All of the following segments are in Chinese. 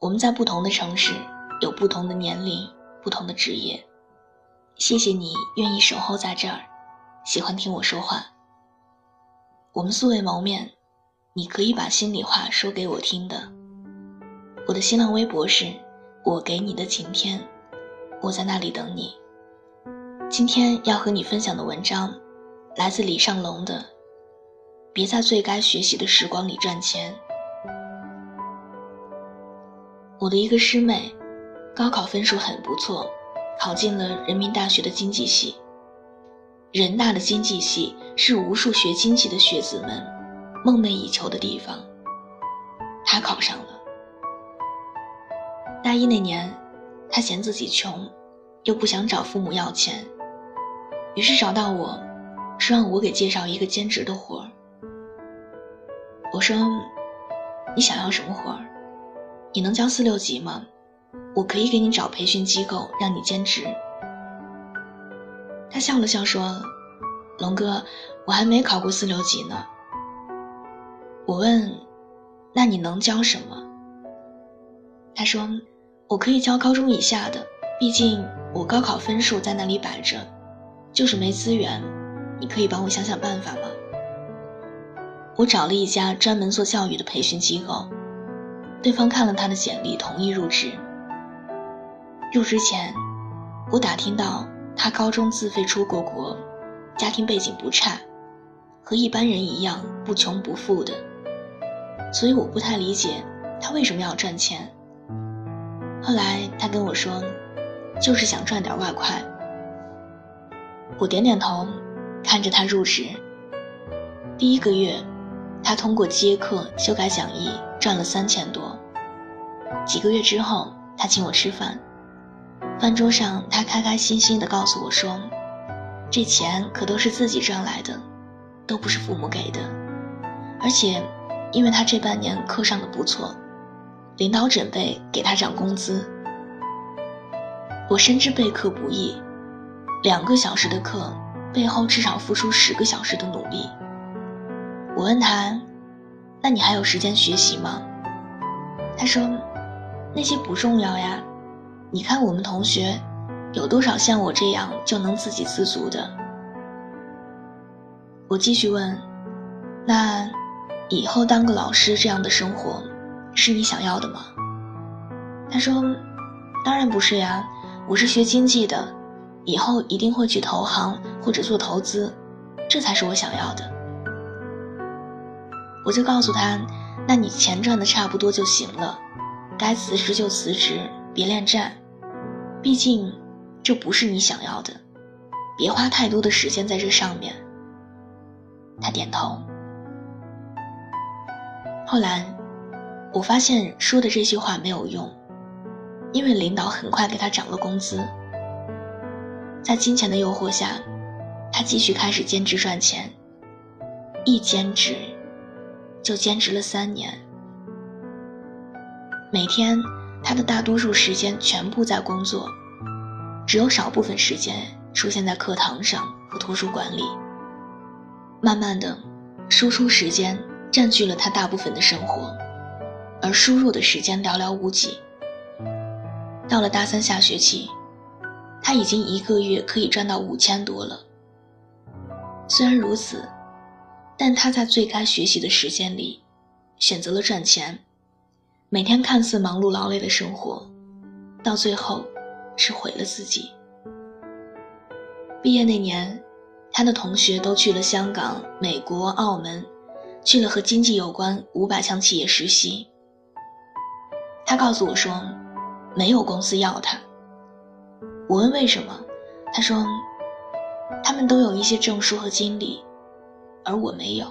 我们在不同的城市，有不同的年龄，不同的职业。谢谢你愿意守候在这儿，喜欢听我说话。我们素未谋面，你可以把心里话说给我听的。我的新浪微博是“我给你的晴天”，我在那里等你。今天要和你分享的文章，来自李尚龙的《别在最该学习的时光里赚钱》。我的一个师妹，高考分数很不错，考进了人民大学的经济系。人大的经济系是无数学经济的学子们梦寐以求的地方。她考上了。大一那年，她嫌自己穷，又不想找父母要钱，于是找到我，说让我给介绍一个兼职的活儿。我说：“你想要什么活儿？”你能教四六级吗？我可以给你找培训机构让你兼职。他笑了笑说：“龙哥，我还没考过四六级呢。”我问：“那你能教什么？”他说：“我可以教高中以下的，毕竟我高考分数在那里摆着，就是没资源。你可以帮我想想办法吗？”我找了一家专门做教育的培训机构。对方看了他的简历，同意入职。入职前，我打听到他高中自费出过国，家庭背景不差，和一般人一样不穷不富的，所以我不太理解他为什么要赚钱。后来他跟我说，就是想赚点外快。我点点头，看着他入职。第一个月，他通过接课、修改讲义。赚了三千多。几个月之后，他请我吃饭，饭桌上他开开心心地告诉我说：“这钱可都是自己赚来的，都不是父母给的。而且，因为他这半年课上的不错，领导准备给他涨工资。”我深知备课不易，两个小时的课背后至少付出十个小时的努力。我问他。那你还有时间学习吗？他说：“那些不重要呀，你看我们同学，有多少像我这样就能自给自足的？”我继续问：“那以后当个老师这样的生活，是你想要的吗？”他说：“当然不是呀，我是学经济的，以后一定会去投行或者做投资，这才是我想要的。”我就告诉他：“那你钱赚的差不多就行了，该辞职就辞职，别恋战。毕竟，这不是你想要的，别花太多的时间在这上面。”他点头。后来，我发现说的这些话没有用，因为领导很快给他涨了工资。在金钱的诱惑下，他继续开始兼职赚钱，一兼职。就兼职了三年，每天他的大多数时间全部在工作，只有少部分时间出现在课堂上和图书馆里。慢慢的，输出时间占据了他大部分的生活，而输入的时间寥寥无几。到了大三下学期，他已经一个月可以赚到五千多了。虽然如此。但他在最该学习的时间里，选择了赚钱。每天看似忙碌劳累的生活，到最后是毁了自己。毕业那年，他的同学都去了香港、美国、澳门，去了和经济有关五百强企业实习。他告诉我说，没有公司要他。我问为什么，他说，他们都有一些证书和经历。而我没有。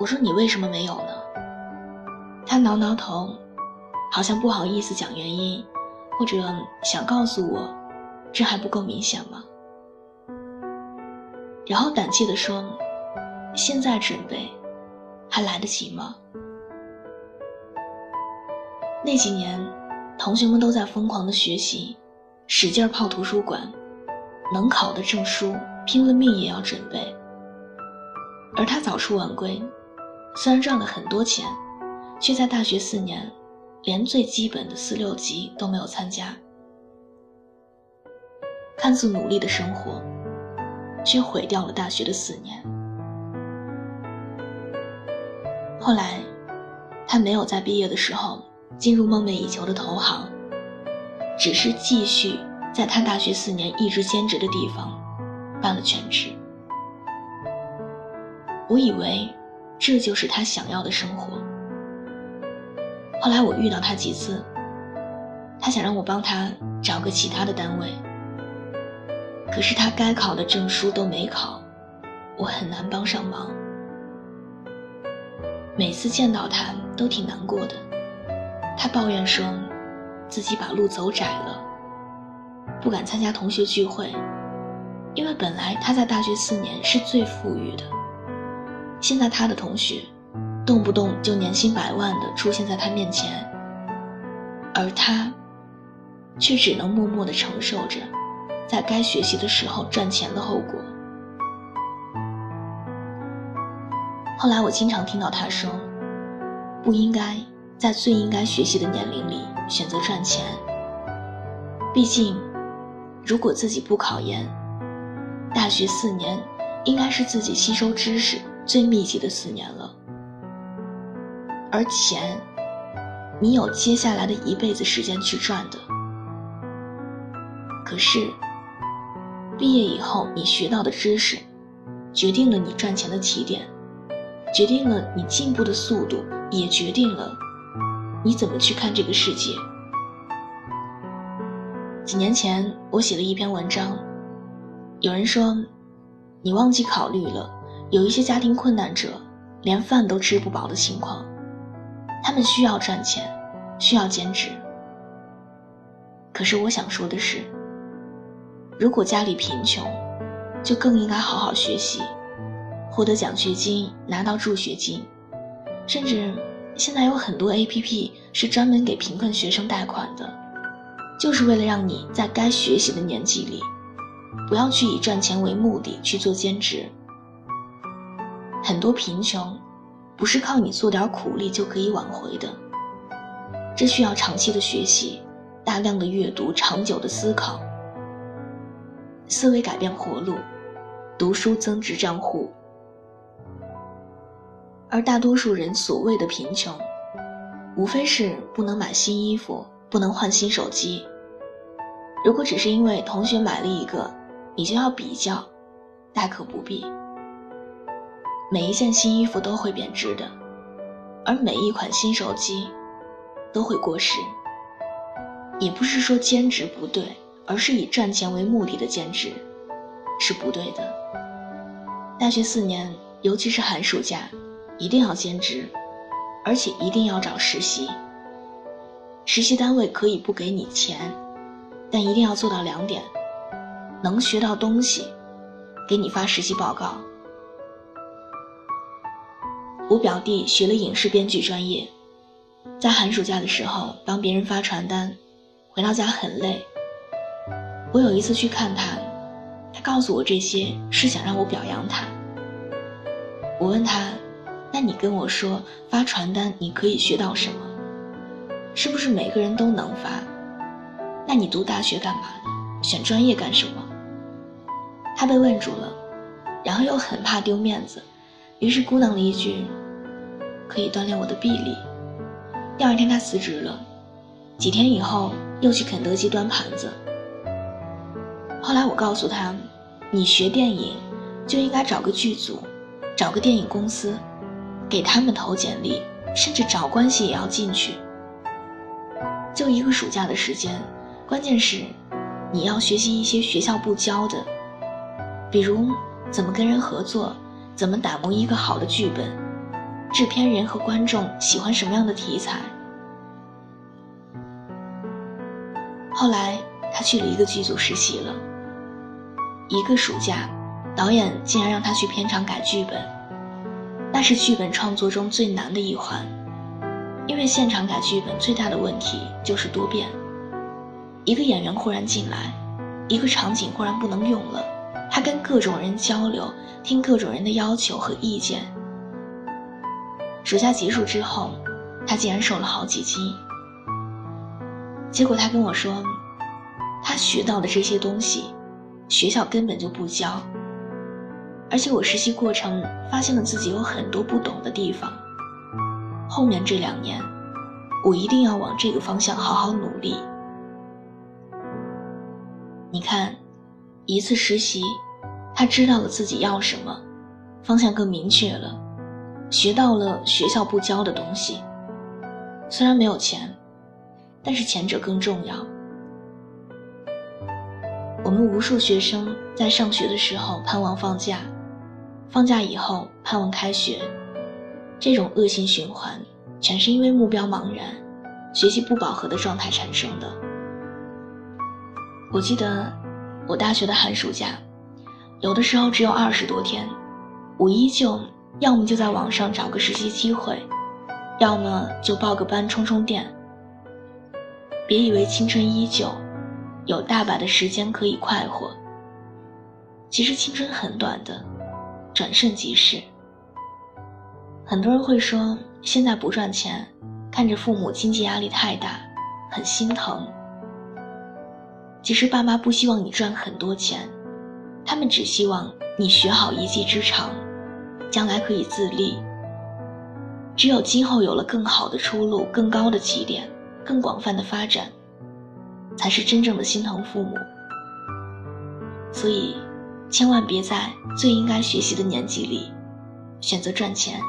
我说你为什么没有呢？他挠挠头，好像不好意思讲原因，或者想告诉我，这还不够明显吗？然后胆怯地说：“现在准备，还来得及吗？”那几年，同学们都在疯狂的学习，使劲泡图书馆，能考的证书，拼了命也要准备。而他早出晚归，虽然赚了很多钱，却在大学四年连最基本的四六级都没有参加。看似努力的生活，却毁掉了大学的四年。后来，他没有在毕业的时候进入梦寐以求的投行，只是继续在他大学四年一直兼职的地方办了全职。我以为这就是他想要的生活。后来我遇到他几次，他想让我帮他找个其他的单位。可是他该考的证书都没考，我很难帮上忙。每次见到他都挺难过的，他抱怨说，自己把路走窄了，不敢参加同学聚会，因为本来他在大学四年是最富裕的，现在他的同学，动不动就年薪百万的出现在他面前，而他，却只能默默的承受着。在该学习的时候赚钱的后果。后来我经常听到他说：“不应该在最应该学习的年龄里选择赚钱。毕竟，如果自己不考研，大学四年应该是自己吸收知识最密集的四年了。而钱，你有接下来的一辈子时间去赚的。可是。”毕业以后，你学到的知识，决定了你赚钱的起点，决定了你进步的速度，也决定了你怎么去看这个世界。几年前，我写了一篇文章，有人说，你忘记考虑了有一些家庭困难者连饭都吃不饱的情况，他们需要赚钱，需要兼职。可是我想说的是。如果家里贫穷，就更应该好好学习，获得奖学金，拿到助学金，甚至现在有很多 APP 是专门给贫困学生贷款的，就是为了让你在该学习的年纪里，不要去以赚钱为目的去做兼职。很多贫穷，不是靠你做点苦力就可以挽回的，这需要长期的学习，大量的阅读，长久的思考。思维改变活路，读书增值账户。而大多数人所谓的贫穷，无非是不能买新衣服，不能换新手机。如果只是因为同学买了一个，你就要比较，大可不必。每一件新衣服都会贬值的，而每一款新手机都会过时。也不是说兼职不对。而是以赚钱为目的的兼职，是不对的。大学四年，尤其是寒暑假，一定要兼职，而且一定要找实习。实习单位可以不给你钱，但一定要做到两点：能学到东西，给你发实习报告。我表弟学了影视编剧专业，在寒暑假的时候帮别人发传单，回到家很累。我有一次去看他，他告诉我这些是想让我表扬他。我问他：“那你跟我说发传单你可以学到什么？是不是每个人都能发？那你读大学干嘛呢？选专业干什么？”他被问住了，然后又很怕丢面子，于是咕囔了一句：“可以锻炼我的臂力。”第二天他辞职了，几天以后又去肯德基端盘子。后来我告诉他，你学电影就应该找个剧组，找个电影公司，给他们投简历，甚至找关系也要进去。就一个暑假的时间，关键是你要学习一些学校不教的，比如怎么跟人合作，怎么打磨一个好的剧本，制片人和观众喜欢什么样的题材。后来他去了一个剧组实习了。一个暑假，导演竟然让他去片场改剧本，那是剧本创作中最难的一环，因为现场改剧本最大的问题就是多变。一个演员忽然进来，一个场景忽然不能用了，跟各种人交流，听各种人的要求和意见。暑假结束之后，他竟然瘦了好几斤，结果他跟我说，他学到的这些东西，学校根本就不教。而且我实习过程发现了自己有很多不懂的地方。后面这两年，我一定要往这个方向好好努力。你看，一次实习，他知道了自己要什么，方向更明确了，学到了学校不教的东西。虽然没有钱，但是前者更重要。我们无数学生在上学的时候盼望放假，放假以后盼望开学，这种恶性循环，全是因为目标茫然、学习不饱和的状态产生的。我记得我大学的寒暑假，有的时候只有二十多天，我依旧要么就在网上找个实习机会。要么就报个班充充电。别以为青春依旧，有大把的时间可以快活。其实青春很短的，转瞬即逝。很多人会说，现在不赚钱，看着父母经济压力太大，很心疼。其实爸妈不希望你赚很多钱，他们只希望你学好一技之长，将来可以自立。只有今后有了更好的出路、更高的起点、更广泛的发展，才是真正的心疼父母。所以，千万别在最应该学习的年纪里选择赚钱。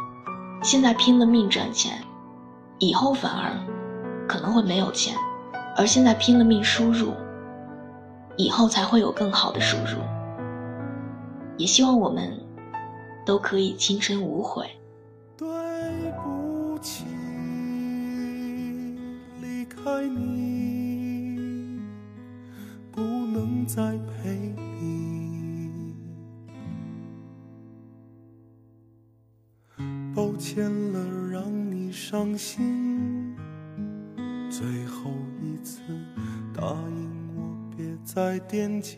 现在拼了命赚钱，以后反而可能会没有钱；而现在拼了命输入，以后才会有更好的输入。也希望我们都可以青春无悔。对不起，离开你，不能再陪你。抱歉了，让你伤心。最后一次，答应我别再惦记。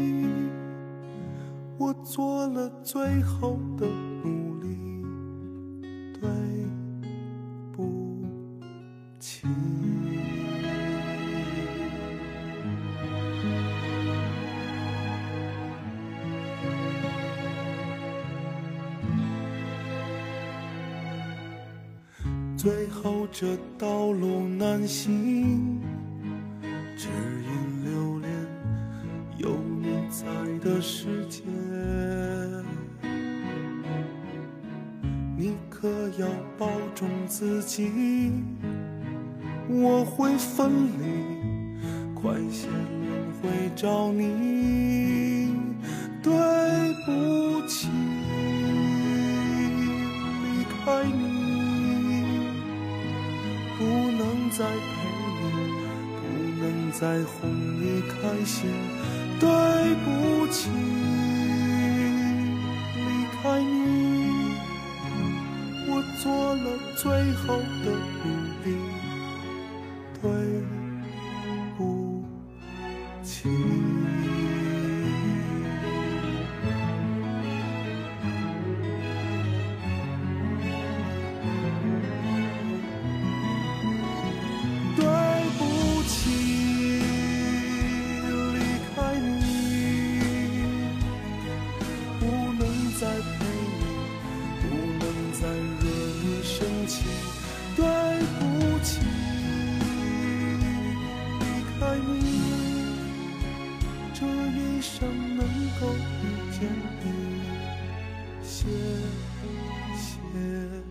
做了最后的努力，对不起。最后这道路难行，只因留恋有你在的时自己，我会分离，快些轮回找你。对不起，离开你。不能再陪你，不能再哄你开心。对不起，后的努力。对不起。爱你，这一生能够遇见你，谢谢。